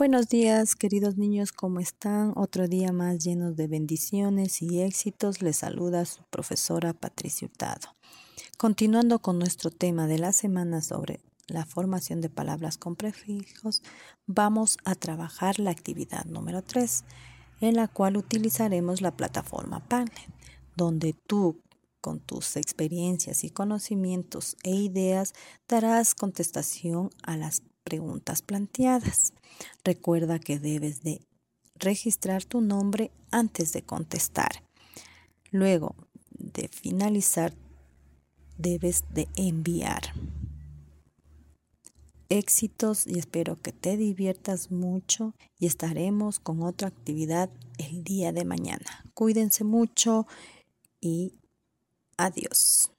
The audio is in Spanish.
Buenos días, queridos niños, ¿cómo están? Otro día más llenos de bendiciones y éxitos. Les saluda su profesora Patricia Hurtado. Continuando con nuestro tema de la semana sobre la formación de palabras con prefijos, vamos a trabajar la actividad número 3, en la cual utilizaremos la plataforma Padlet, donde tú con tus experiencias y conocimientos e ideas darás contestación a las preguntas planteadas. Recuerda que debes de registrar tu nombre antes de contestar. Luego de finalizar, debes de enviar. Éxitos y espero que te diviertas mucho y estaremos con otra actividad el día de mañana. Cuídense mucho y adiós.